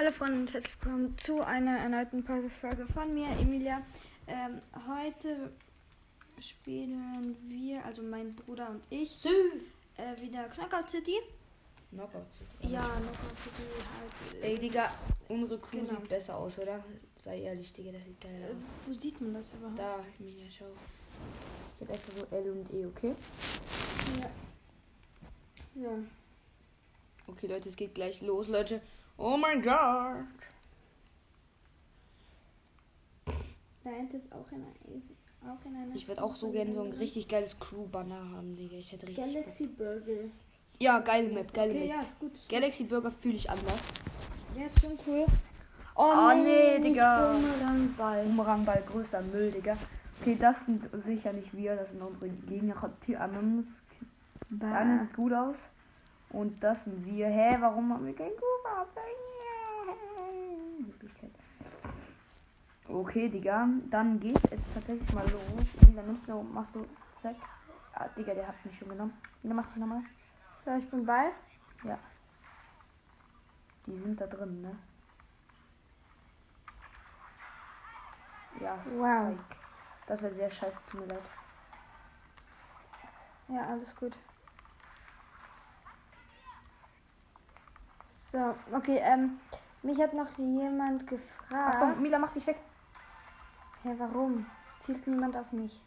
Hallo Freunde und herzlich willkommen zu einer erneuten Podcast-Folge von mir, Emilia. Ähm, heute spielen wir, also mein Bruder und ich, Sü. äh, wieder Knockout City. Knockout City. Ja, Knockout City halt. Ey, Digga, unsere Crew Genau. sieht besser aus, oder? Sei ehrlich, Digga, das sieht geil Äh, aus. wo sieht man das überhaupt? Da, Emilia, schau. Ich hab extra so L und E, okay? Ja. So. Okay, Leute, es geht gleich los, Leute. Oh mein Gott. Da ist auch in, einer- auch in einer. Ich würde auch so gerne so ein richtig geiles Crew-Banner haben, Digga. Ich hätte richtig Galaxy Burger. Bock. Ja, geile Map, geile Okay, Map. ja, ist gut. Ist gut. Galaxy Burger fühle ich anders. Ja, ist schon cool. Oh, Oh, nee, nicht Digga. Bumerangball. Bumerangball, größter Müll, Digga. Okay, das sind sicher nicht wir, das sind unsere Gegner. Die anderen sieht gut aus. Und das sind wir. Hä, warum haben wir kein Kuba? Möglichkeit. Okay, Digga. Dann geht es tatsächlich mal los. Dann nimmst du, machst du, zack. Ah, Digga, der hat mich schon genommen. Wieder mach dich nochmal. So, ich bin bei. Die sind da drin, ne? Ja, Wow. Das wäre sehr scheiße, tut mir leid. Ja, alles gut. So, okay, ähm, mich hat noch jemand gefragt. Achtung, Mila, mach dich weg. Hä, warum? Es zielt niemand auf mich.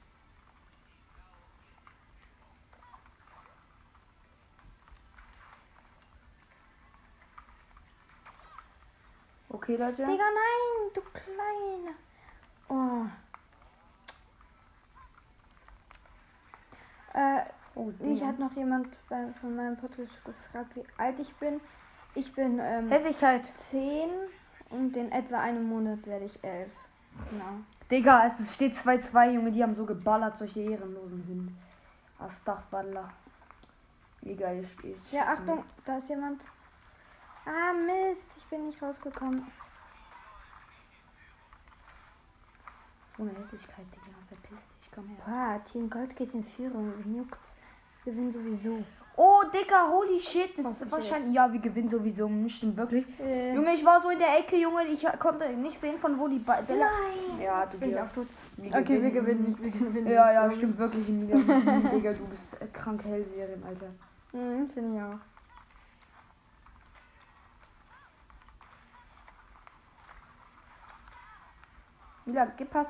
Okay, Leute. Digga, nein, du Kleine. Oh. Äh, Oh, mich hat noch jemand bei, von meinem Podcast gefragt, wie alt ich bin. Ich bin ähm, Hässlichkeit. 10. 10 und in etwa einem Monat werde ich 11. Genau. Digga, es steht 2-2, Junge, die haben so geballert, solche ehrenlosen Hunde. Astaghfirullah. Egal, ich, ich Ja, Achtung, da ist jemand. Ah, Mist, ich bin nicht rausgekommen. So eine Hässlichkeit, Digga, verpiss dich, komm her. Boah, Team Gold geht in Führung. Juckt's? Wir gewinnen sowieso. Oh, Digga, holy shit, das Hoffentlich ist wahrscheinlich. Ja, wir gewinnen sowieso, hm, stimmt wirklich. Äh, Junge, ich war so in der Ecke, Junge, ich konnte nicht sehen, von wo die Ba- Bälle. nein! Ja, ich Digga. auch tot. Wir Okay, wir gewinnen nicht, wir gewinnen Ja, nicht. ja, stimmt wirklich, Digga, du bist äh, krank Hellserien, Alter. Mhm, finde ich auch. Mila, gib Pass.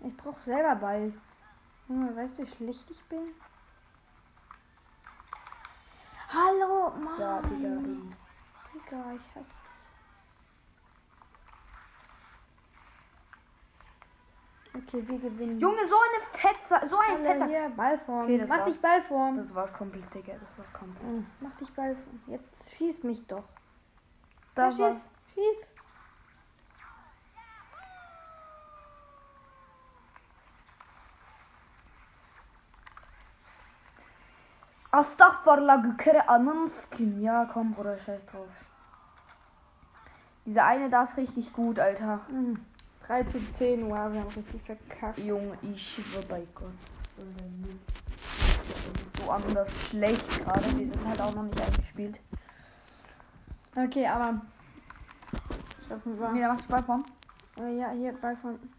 Ich brauche selber Ball. Junge, weißt du, wie schlecht ich bin? Hallo, Mann. Ja, Digga, eben. Digga, ich hasse es. Okay, wir gewinnen. Junge, so eine Fetzer, so ein Hallo, Fetzer. hier, Ballform. Okay, das Mach war's. dich Ballform. Das war's komplett, Digga, das war's komplett. Mhm, Mach dich Ballform. Jetzt schieß mich doch. Da ja, war, schieß, schieß. Astaghfirullah, gekere Ananskin. Ja, komm, Bruder, scheiß drauf. Dieser eine da ist richtig gut, Alter. Mhm. 3 zu 10, wow, wir haben richtig verkackt. Junge, ich schwör bei Gott. So anders schlecht gerade. Wir sind halt auch noch nicht eingespielt. Okay, aber. Wieder macht die Ballform. Äh, ja, hier, Ballform. Tschüss.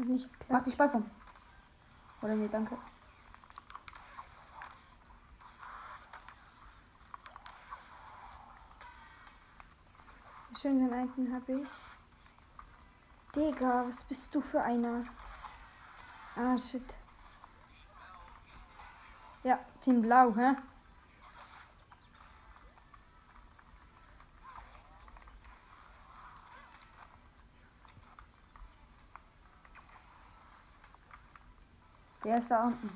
Hat nicht Mach geklappt. die Ballform. Oder nee, danke. Schön, den einen habe ich. Digga, was bist du für einer? Ah, shit. Ja, Team Blau, hä? Der ist da unten.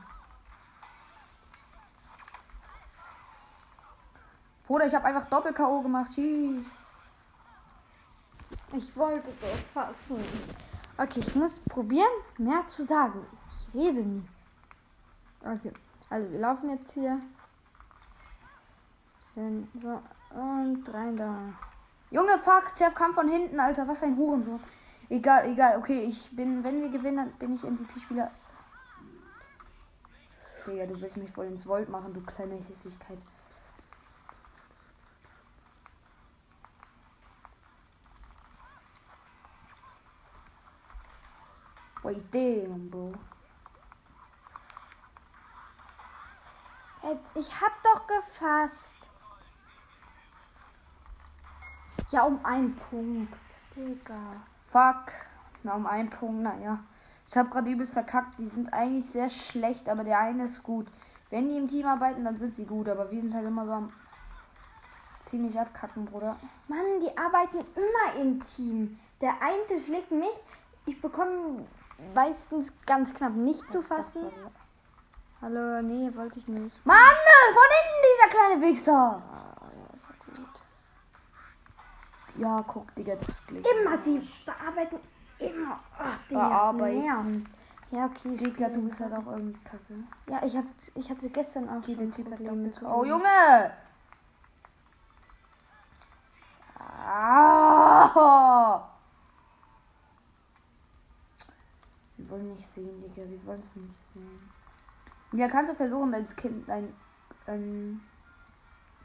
Bruder, ich habe einfach Doppel-K.O. gemacht. Tschüss. Ich wollte doch fassen. Okay, ich muss probieren, mehr zu sagen. Ich rede nie. Okay, also wir laufen jetzt hier. Schön, so. Und rein da. Junge, fuck, Jeff kam von hinten, Alter. Was ein Hurensohn. Egal, egal. Okay, ich bin, wenn wir gewinnen, dann bin ich MVP-Spieler. Digga, du willst mich voll ins Volt machen, du kleine Hässlichkeit. Wait, damn, Bro. Hey, Ich hab doch gefasst. Ja, um einen Punkt. Digga. Fuck. Na, um einen Punkt, naja. Ich habe gerade übelst verkackt. Die sind eigentlich sehr schlecht, aber der eine ist gut. Wenn die im Team arbeiten, dann sind sie gut, aber wir sind halt immer so am ziemlich abkacken, Bruder. Mann, die arbeiten immer im Team. Der eine schlägt mich. Ich bekomme meistens ganz knapp nicht zu fassen. Hallo, nee, wollte ich nicht. Mann, von hinten dieser kleine Wichser. Ah, ja, guck, Digga, das klingt. Immer, sie bearbeiten immer. Ach, nervt. Bearbeiten. Ja, okay. Digga, du bist halt auch irgendwie kacke. Ja, ich, hab, ich hatte gestern auch Okay, schon der Typ hat zu Oh. Junge! Ah! Wir wollen nicht sehen, Digga. Wir wollen es nicht sehen. Ja, kannst du versuchen, dein Skin, dein, dein,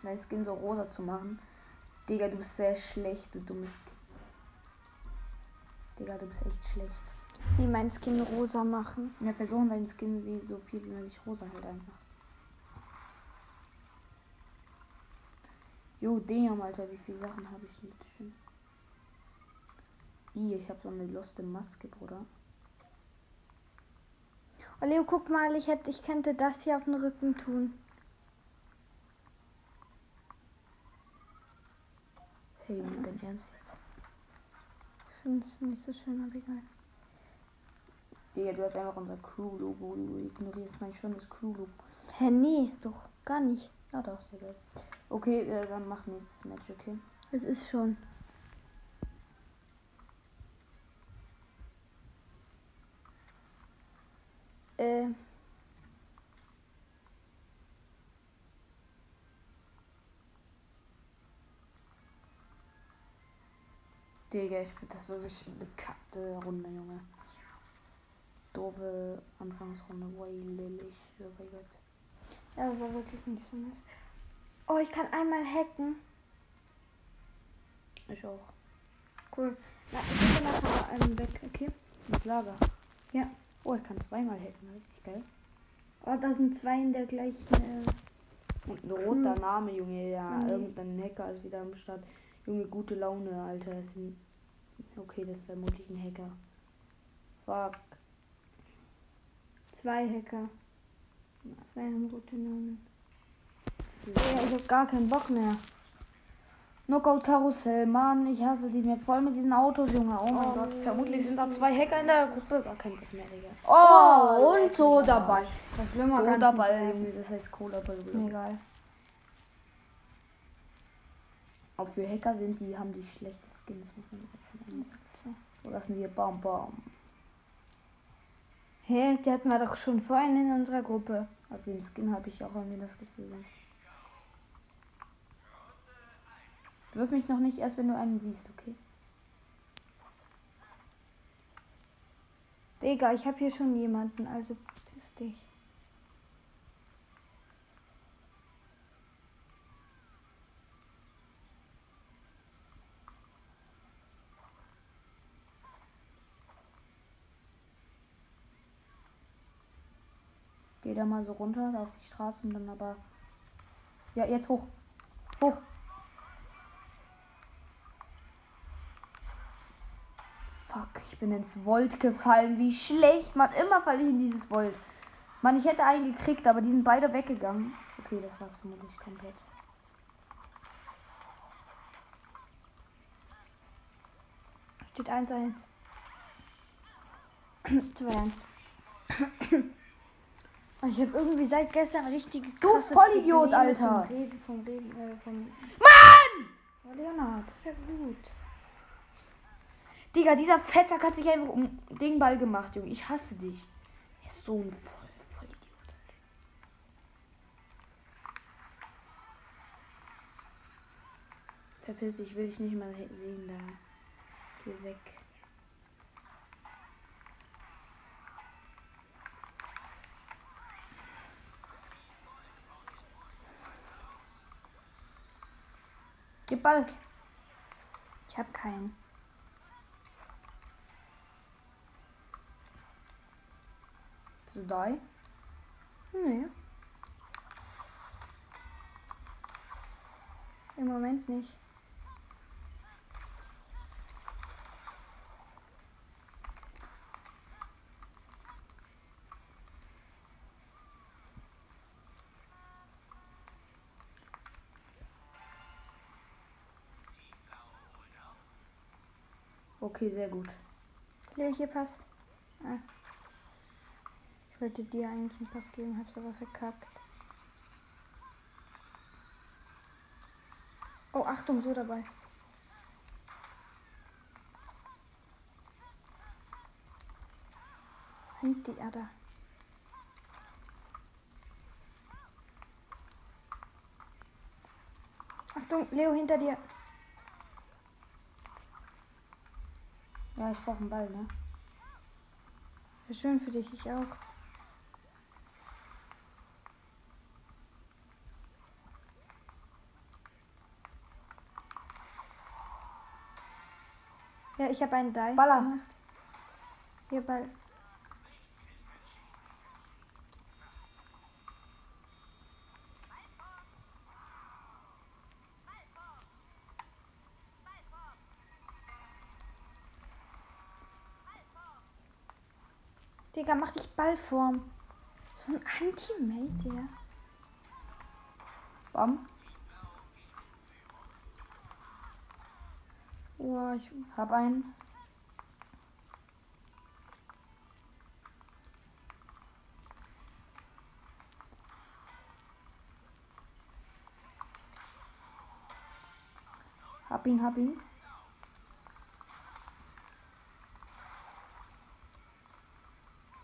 dein Skin so rosa zu machen? Digga, du bist sehr schlecht, du dummes Kind. Digga, du bist echt schlecht. Wie mein Skin rosa machen. Ja, versuchen dein Skin wie so viel wie möglich rosa halt einfach. Jo, damn, Alter, wie viele Sachen habe ich jetzt schon? Ih, ich habe so eine loste Maske, Bruder. Oh, Leo, guck mal, ich, hätte, ich könnte das hier auf den Rücken tun. Hey, Junge, dein Ernst finde es nicht so schön, aber egal. Digga, du hast einfach unser Crew-Logo. Du ignorierst mein schönes Crew-Logo. Hä, nee, doch, gar nicht. Ja, doch, sehr geil. Okay, äh, dann mach nächstes Match, okay? Es ist schon. Äh, Digga, ich, das war wirklich eine bekackte Runde, Junge. Doofe Anfangsrunde. Way ich schwöre bei Gott. ja, das war wirklich nicht so nice. Oh, ich kann einmal hacken. Ich auch. Cool. Na, ich bin nachher ähm, weg, okay? Mit Lager. Ja. Oh, ich kann zweimal hacken. Richtig geil. Oh, da sind zwei in der gleichen. Äh, Und ein roter Name, Junge. Ja, Mhm. irgendein Hacker ist wieder am Start. Junge, gute Laune, Alter. Okay, das ist vermutlich ein Hacker. Fuck. zwei Hacker. Zwei haben gute Namen. Ja, ich hab gar keinen Bock mehr. Knockout Karussell, Mann, ich hasse die Map. Voll mit diesen Autos, Junge. Oh mein Oh, Gott, vermutlich sind da zwei Hacker in der Gruppe. Gar kein Bock mehr, Digga. Oh, und leck so dabei. Das Ball, werden. Junge, das heißt Cola Ball. Ist mir egal. Auch für Hacker sind die, haben die schlechte Skins, muss man schon sagen. So lassen wir Bam Bam. Hä, die hatten wir doch schon vorhin in unserer Gruppe. Also den Skin habe ich auch irgendwie das Gefühl. Wirf mich noch nicht erst, wenn du einen siehst, okay? Digga, ich hab hier schon jemanden, also piss dich. Geh da mal so runter, auf die Straße und dann aber. Ja, jetzt hoch. Hoch. Fuck, ich bin ins Volt gefallen. Wie schlecht. Mann, immer falle ich in dieses Volt. Mann, ich hätte einen gekriegt, aber die sind beide weggegangen. Okay, das war's vermutlich komplett. Steht 1-1. 2-1. Ich habe irgendwie seit gestern richtige Du Vollidiot, Probleme Alter. Zum Reden, vom Reden, äh, vom... Mann! Oh, Leonard, das ist ja gut. Digga, dieser Fettsack hat sich einfach um den Ball gemacht, Junge. Ich hasse dich. Er ist so ein voll, voll Idiot. Verpiss dich, will ich nicht mal he- sehen da. Geh weg. Gib Ball. Ich habe keinen. Bist du da? Nee. Im Moment nicht. Okay, sehr gut. Leo, hier Pass. Ah. Ich wollte dir eigentlich einen Pass geben, hab's aber verkackt. Oh, Achtung, so dabei. Was sind die ja da? Achtung, Leo, hinter dir. Ja, ich brauche einen Ball, ne? Ja, schön für dich, ich auch. Ja, ich habe einen Dive Baller. gemacht. Hier Ball. Digga, mach dich Ballform. So ein Anti-Mate, der. Bam. Boah, ich. Hab einen. Hab ihn, hab ihn.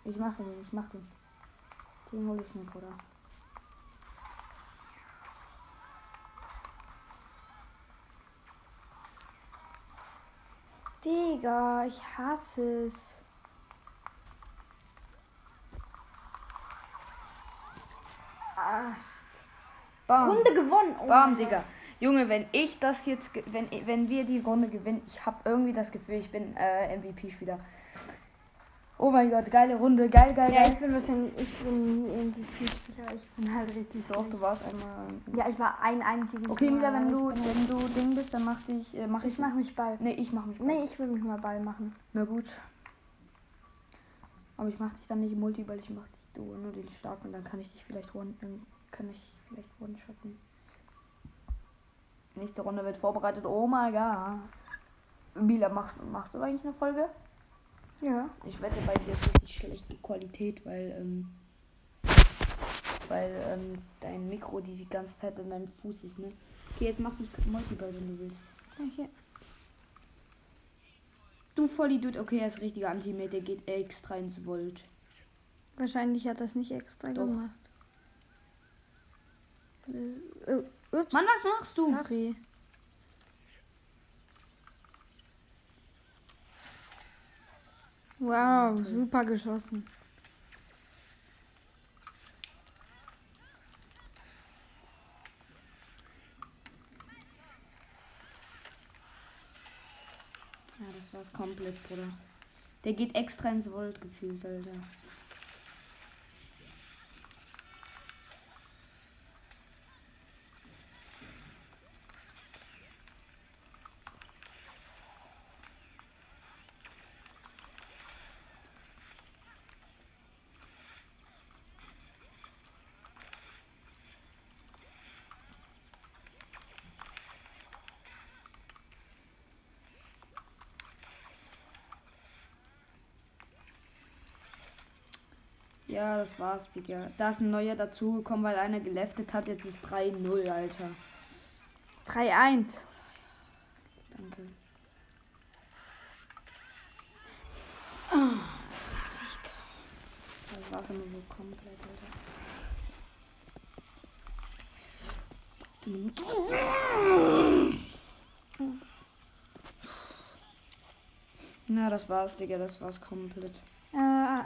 Ich mach ihn, ich mach den. Den hol ich mir, Bruder. Digga, ich hasse es. Ah, Bam. Runde gewonnen. Oh Bam, Digga. Junge, wenn ich das jetzt, wenn, wenn wir die Runde gewinnen, ich habe irgendwie das Gefühl, ich bin äh, MVP-Spieler. Oh mein Gott, geile Runde, geil, geil, Ja, geil. ich bin wahrscheinlich, ich bin nie MVP-Spieler. Ich bin halt richtig Doch, so. du warst einmal. Ja, ich war ein einziges Okay, Mila, wenn du, wenn du Ding bist, dann mach dich, äh, mach Ich ich. mach mich Ball. Nee, ich mach mich. Nee, ich will mich mal Ball machen. Na gut. Aber ich mach dich dann nicht Multi, weil ich mach dich du nur den starken, dann kann ich dich vielleicht one, dann kann ich vielleicht one-shotten. Nächste Runde wird vorbereitet. Oh mein Gott. Mila, machst, machst du eigentlich eine Folge? Ja. Ich wette, bei dir ist richtig schlechte Qualität, weil, ähm, weil, ähm, dein Mikro die, die ganze Zeit an deinem Fuß ist, ne? Okay, jetzt mach dich Multiball, wenn du willst. ja hier. Du Vollidiot, okay, er ist richtiger Anti-Mate, der geht extra ins Volt. Wahrscheinlich hat das nicht extra Doch. gemacht. Äh, oh, ups. Mann, was machst du? Sorry. Wow, super geschossen. Ja, das war's komplett, Bruder. Der geht extra ins Volt gefühlt, Alter. Ja, das war's, Digga. Da ist ein neuer dazugekommen, weil einer geleftet hat. Jetzt ist 3-0, Alter. 3-1. Danke. Das war's immer so komplett, Alter. Na, das war's, Digga. Das war's komplett.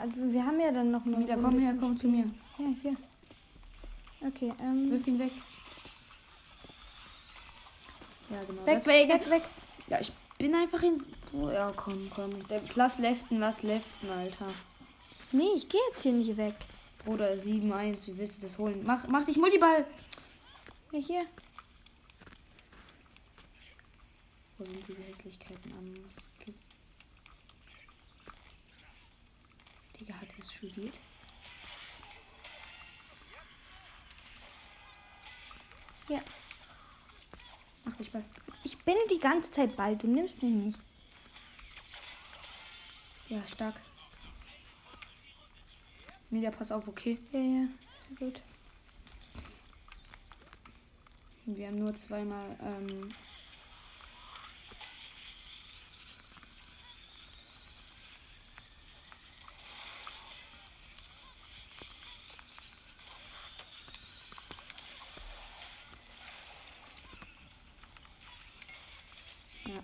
Ah, wir haben ja dann noch eine Mila, Runde komm her, komm zu Spielen. Ja, hier. Okay, ähm. Wirf ihn weg. Ja, genau. Weg, weg, weg, weg. Ja, ich bin einfach ins. Oh, ja, komm, komm. Lass leften, lass leften, Alter. Nee, ich gehe jetzt hier nicht weg. Bruder, 7-1, wie willst du das holen? Mach, mach dich Multiball! Ja, hier. Wo sind diese Hässlichkeiten am Digga, hat es studiert? Ja. Mach dich Ball. Ich bin die ganze Zeit bald. Du nimmst mich nicht. Ja, stark. Media, pass auf, okay? Ja, ja. Sehr gut. Wir haben nur zweimal. Ähm, ja,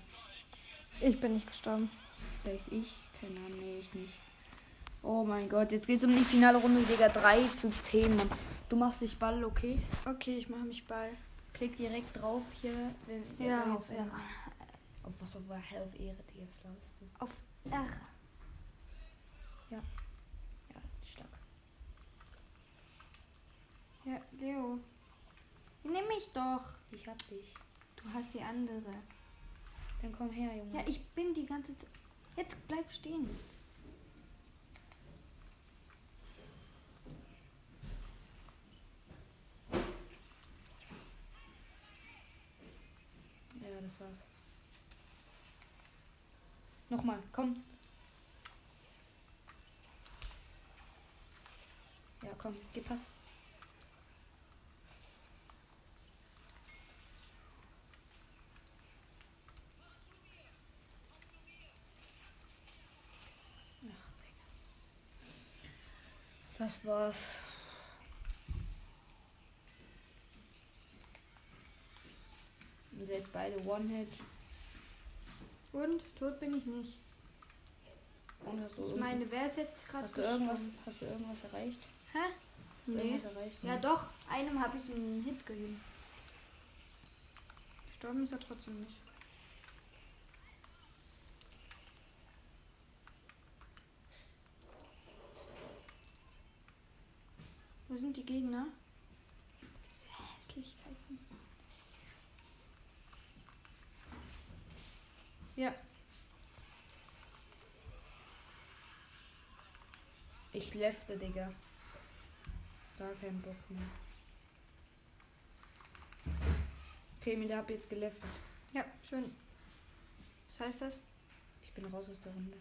Ich bin nicht gestorben. vielleicht ich. Keine Ahnung, nee, ich nicht. Oh mein Gott, jetzt geht's um die finale Runde, Digga. 3 zu 10, Mann. Du machst dich Ball, okay? Okay, ich mache mich ball. Klick direkt drauf hier. Wenn, Ja, auf jetzt- R. Auf was auf Hell auf Ehre, Digga. Was laberst du? Auf R. Ja, stark. Ja, Leo. Nimm mich doch. Ich hab dich. Du hast die andere. Dann komm her, Junge. Ja, ich bin die ganze Zeit. Jetzt bleib stehen. Ja, das war's. Nochmal, komm. Ja, komm, gib Pass. Das war's. Ihr seid beide One-Hit. Und tot bin ich nicht. Und hast du, Ich meine, wer ist jetzt gerade hast du irgendwas, hast du irgendwas erreicht? Hä? Hast Nee. irgendwas erreicht? Ja Nee. doch, einem habe ich einen Hit gegeben. Gestorben ist er trotzdem nicht. Wo sind die Gegner? Diese Hässlichkeiten. Ja, Ich lefte, Digga. Gar keinen Bock mehr. Okay, mir hab jetzt geleftet. ja, schön. Was heißt das? Ich bin raus aus der Runde.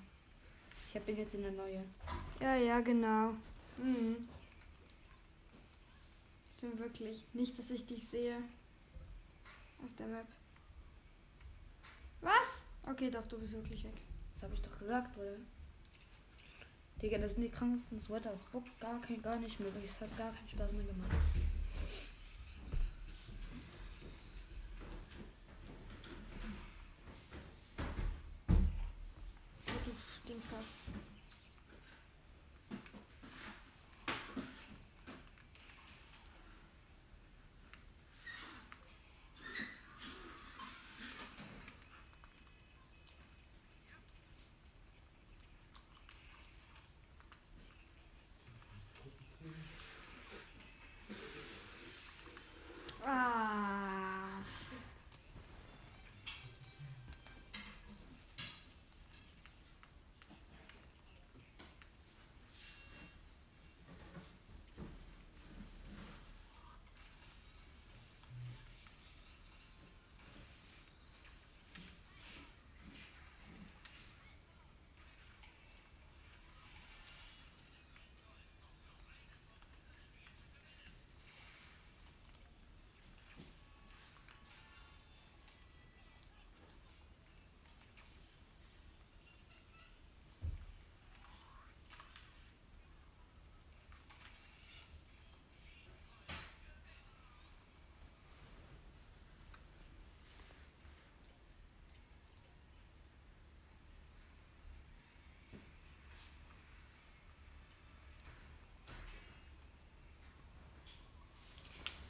Ich bin jetzt in der neue. Ja, ja, genau. Mhm. Stimmt wirklich. Nicht, dass ich dich sehe. Auf der Map. Was? Okay, doch, du bist wirklich weg. Das habe ich doch gesagt, oder? Digga, das sind die krankesten Sweater. Es gar, kein, gar nicht mehr. Es hat gar keinen Spaß mehr gemacht. Oh, du Stinker. Ah.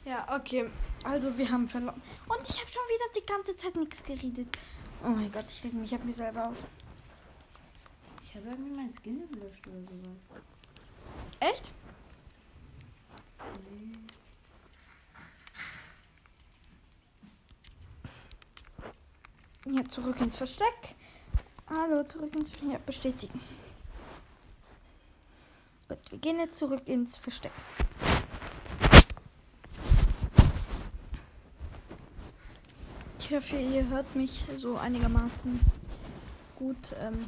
Ja, okay. Also, wir haben verloren. Und ich habe schon wieder die ganze Zeit nichts geredet. Oh mein Gott, ich reg mich, ich habe mich selber auf. Ich habe irgendwie mein Skin gelöscht oder sowas. Echt? Nee. Ja, zurück ins Versteck. Hallo, zurück ins Versteck. Ja, bestätigen. Gut, wir gehen jetzt zurück ins Versteck. Ich hoffe, ihr hört mich so einigermaßen gut. Ähm.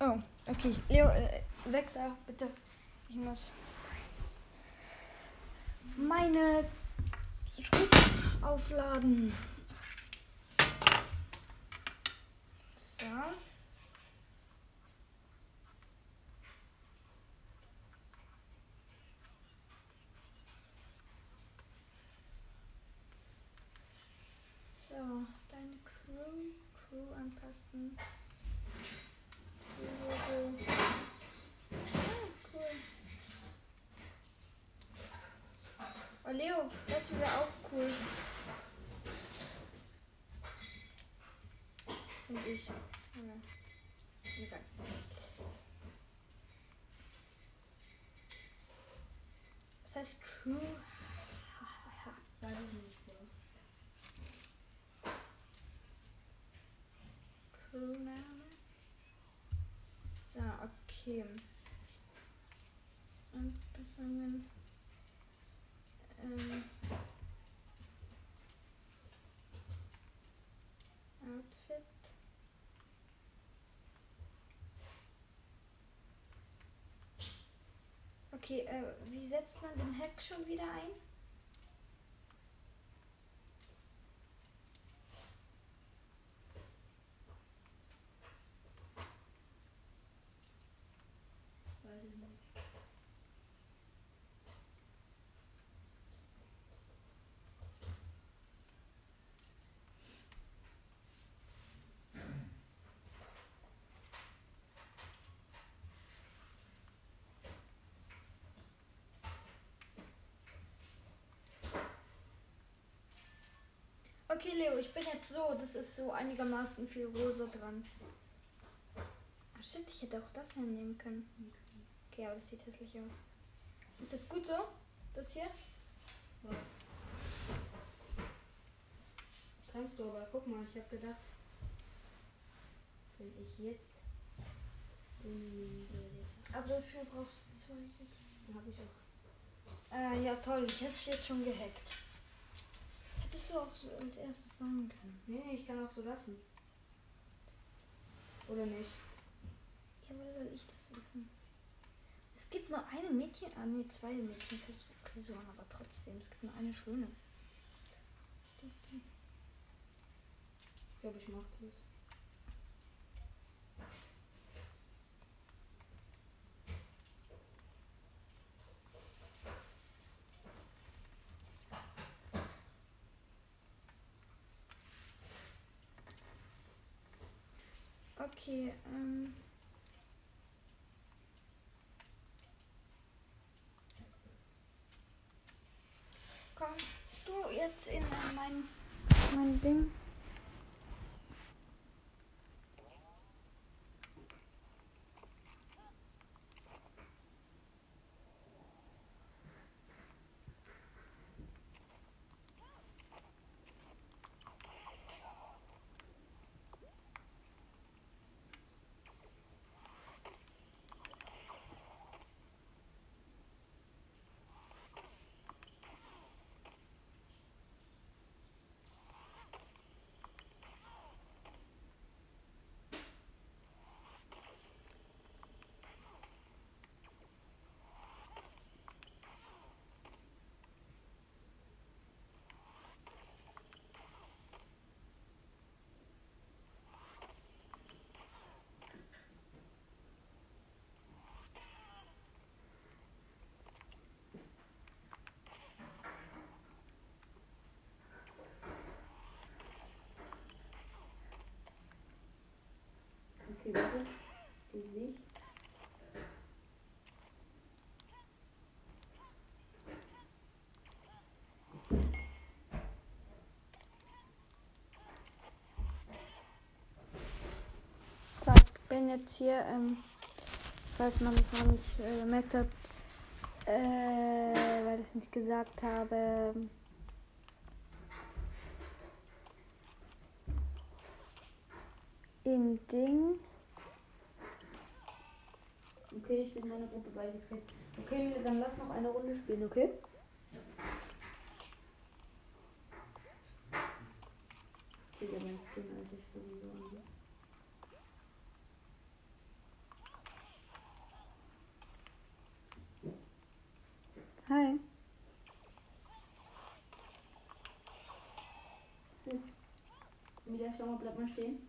Oh, okay. Leo, äh, weg da, bitte. Ich muss meine Switch aufladen. So. So, deine Crew, Logo. Ah. Oh Leo, das wäre auch cool. Finde ich. Ja. Was heißt Crew? Weiß ich nicht, Bro. Crewname. So, okay. Anpassungen. Ähm. Outfit. Okay, äh, wie setzt man den Hack schon wieder ein? Weiß ich nicht. Okay, Leo, ich bin jetzt so, das ist so einigermaßen viel rosa dran. Ah, shit, ich hätte auch das hier nehmen können. Okay, aber das sieht hässlich aus. Ist das gut so? Das hier? Was? Kannst du, aber guck mal, ich habe gedacht, wenn ich jetzt Aber dafür brauchst du zwei. dann habe ich auch. Äh, ja toll, ich hätte es jetzt schon gehackt. Das hättest du auch so als erstes sagen können. Nee, nee, ich kann auch so lassen. Oder nicht? Ja, woher soll ich das wissen? Es gibt nur eine Mädchen, ah nee, zwei Mädchen für Frisuren, aber trotzdem, es gibt nur eine schöne. Ich glaube, ich mache das. Okay, ähm. Kommst du jetzt in mein, mein Ding? Gesicht. Gesicht. So, bin jetzt hier, ähm, falls man es noch nicht äh, gemerkt hat, äh, weil ich es nicht gesagt habe. In Ding Okay, ich bin meiner Gruppe beigetreten. Okay, dann lass noch eine Runde spielen, okay? Digga, mein Skin, Alter, ich bin so an Hi. Mila, schau mal, bleib mal stehen.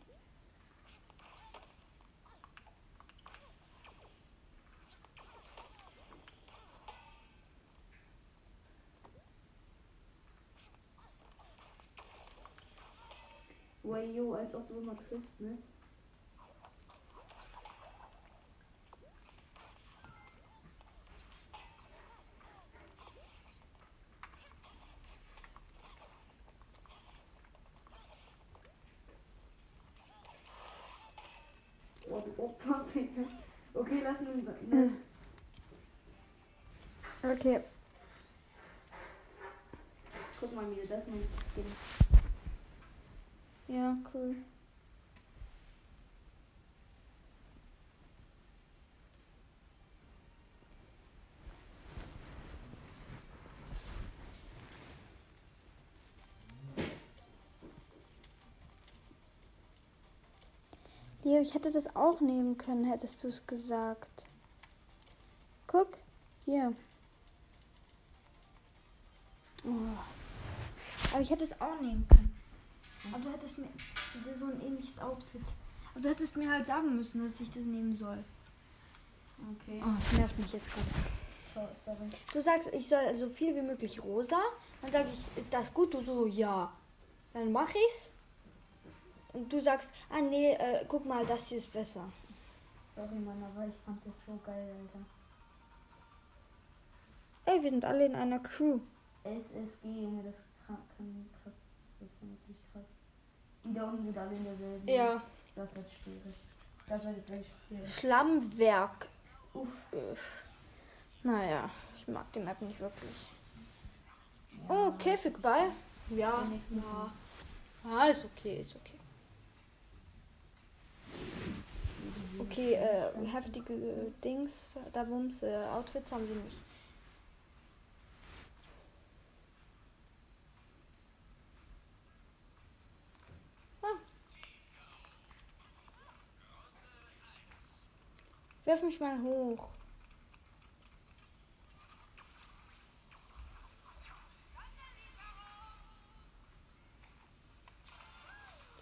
Wayo, als ob du immer triffst, ne? Oh, du Opfer, Digga. Okay, lass uns. Ne? Okay. Guck mal, Mila, das ist mein Skin. Ja, cool. Leo, ich hätte das auch nehmen können, hättest du es gesagt. Guck, hier. Oh. Aber ich hätte es auch nehmen können. Aber du hättest mir so ein ähnliches Outfit. Aber du hättest mir halt sagen müssen, dass ich das nehmen soll. Okay. Oh, das nervt mich jetzt gerade. So, sorry. Du sagst, ich soll so viel wie möglich rosa. Dann sage ich, ist das gut? Du so, ja. Dann mach ich's. Und du sagst, ah nee, äh, guck mal, das hier ist besser. Sorry, Mann, aber ich fand das so geil, Alter. Ey, wir sind alle in einer Crew. SSG, Junge, das kann, kann krass. Das ist wirklich krass. Die da unten sind alle in derselben. Ja. Das wird schwierig. Das wird jetzt echt schwierig. Schlammwerk. Uff. Uff. Naja, ich mag die Map nicht wirklich. Ja. Oh, Käfigball. Ja. Ja. Ah, ist okay, ist okay. Okay, äh, heftige Dings, da Bums, äh, Outfits haben sie nicht. Ah. Wirf mich mal hoch.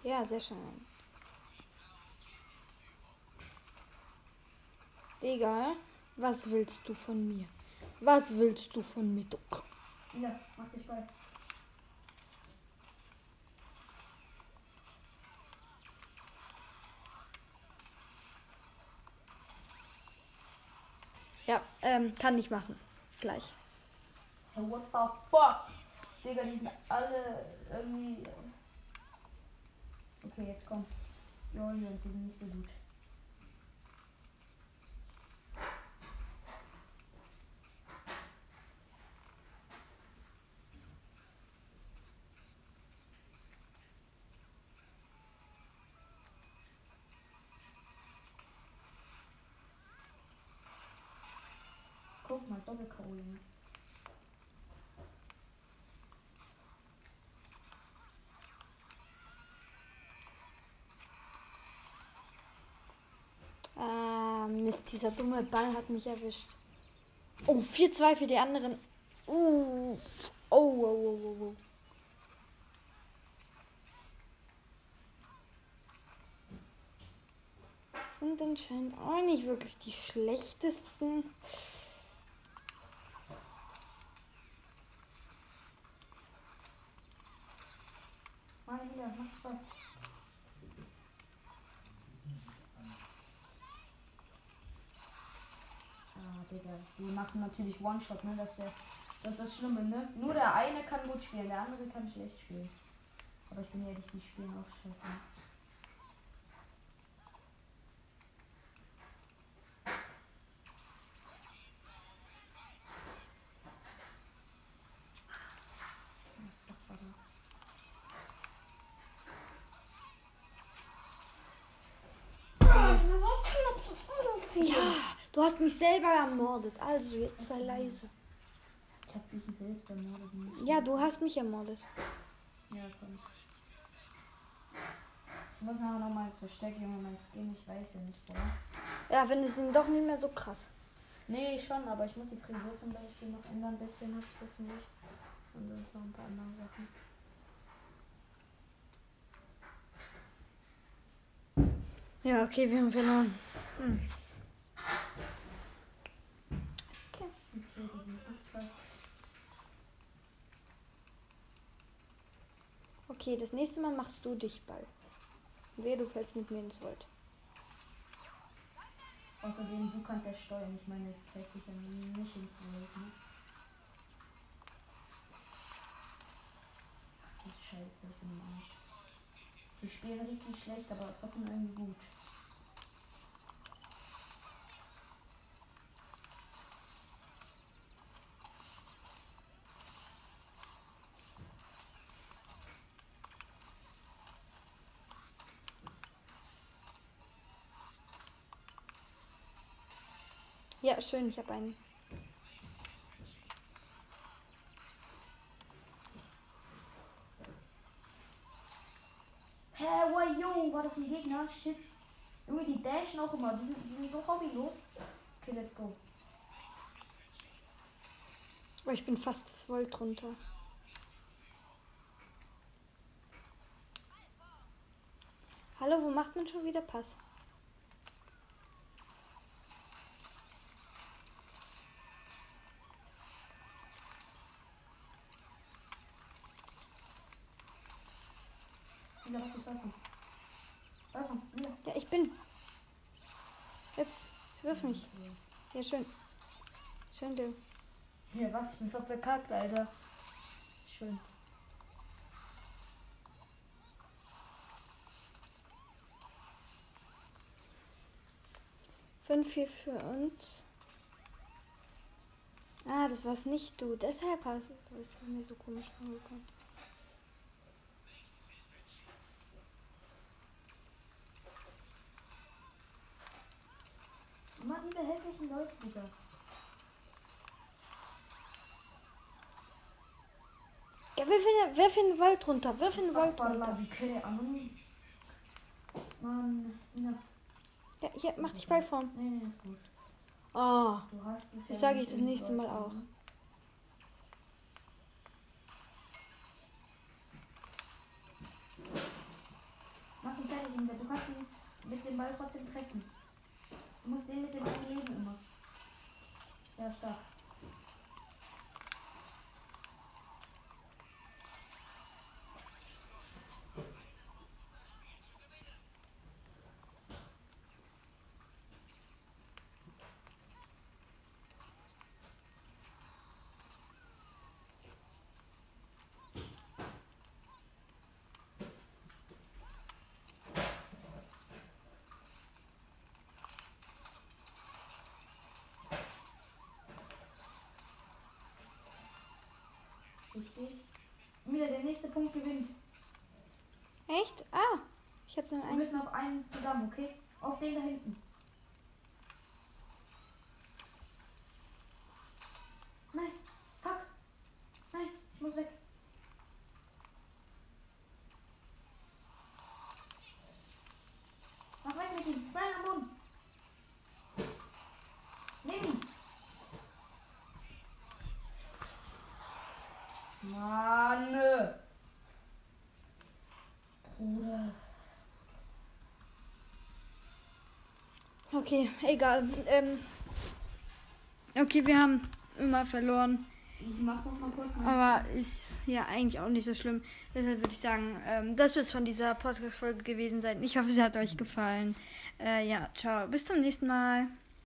Ja, sehr schön. Digga, was willst du von mir? Was willst du von mir? Du K- Ja, mach dich bei. Ja, ähm, kann ich machen. Gleich. Hey, what the fuck? Digga, die sind alle irgendwie. Okay, jetzt kommt. Jo, sie sind nicht so gut. Guck mal, Doppel-K.O. Junge. Ah, Mist, dieser dumme Ball hat mich erwischt. Oh, 4-2 für die anderen. Uh. Oh, oh, oh, oh, oh. Sind anscheinend auch nicht wirklich die schlechtesten. Mal wieder, mach zwei. Ah, Digga, die machen natürlich One-Shot, ne? Das ist, der, das ist das Schlimme, ne? Nur der eine kann gut spielen, der andere kann schlecht spielen. Aber ich bin ehrlich, die spielen auch scheiße. Mich selber ermordet. Also, jetzt sei leise. Ich hab dich selbst ermordet. nicht. Ja, du hast mich ermordet. Ja, komm. Ich muss nachher noch mal ins Versteck, Junge, mein Skin, ich weiß ja nicht, boah. Ja, finde es ihn doch nicht mehr so krass. Nee, schon, aber ich muss die Frisur zum Beispiel noch ändern, ein bisschen hab ich hoffentlich. Und sonst noch ein paar andere Sachen. Ja, okay, wir haben verloren. Hm. Entschuldigung. Ach, Okay, das nächste Mal machst du dich Ball. Wer du fällst mit mir ins Volt. Außerdem, du kannst ja steuern. Ich meine, ich dich ja nicht ins Welt, ne? Scheiße, ich bin im Arsch. Ich spiele richtig schlecht, aber trotzdem irgendwie gut. Ja, schön, ich habe einen. Hä, wow, yo, war das ein Gegner? Shit. Junge, die dashen auch immer. Die sind, die sind so hobbylos. Okay, let's go. Oh, ich bin fast das Volt runter. Hallo, wo macht man schon wieder Pass? Wieder was ist öffnen. Öffnen, wieder. Ja, ich bin. Wirf mich. Ja, schön. Schön, du. Ja, was? Ich bin voll verkackt, Alter. Schön. Fünf hier für uns. Ah, das war's nicht du. Deshalb hast du mir so komisch vorgekommen. Immer diese hässlichen Leute, Digga. Ja, wirf ihn, wirf ihn den Wald runter. Wirf ihn den Wald runter. Mann, ja. Ja, hier, mach dich bei vorn. Nee, nee, ist gut. Oh. Das ja sag nicht ich das nächste Mal auch. Mach ihn fertig. Du kannst ihn mit dem Ball trotzdem treffen. Du musst den mit dem Ball leben immer. Ja, stark. Richtig. Wieder der nächste Punkt gewinnt. Echt? Ah. Ich hab dann Wir einen. müssen auf einen zusammen, okay? Auf den da hinten. Nein, fuck. Nein, ich muss weg. Mach weg mit ihm. Nein, am Boden. Nimm ihn. Mann. Bruder. Okay, egal. Ähm. Okay, wir haben immer verloren. Ich mach noch mal kurz mein Aber ist ja eigentlich auch nicht so schlimm. Deshalb würde ich sagen, ähm, das wird es von dieser Podcast-Folge gewesen sein. Ich hoffe, sie hat euch gefallen. Äh, ja, ciao. Bis zum nächsten Mal.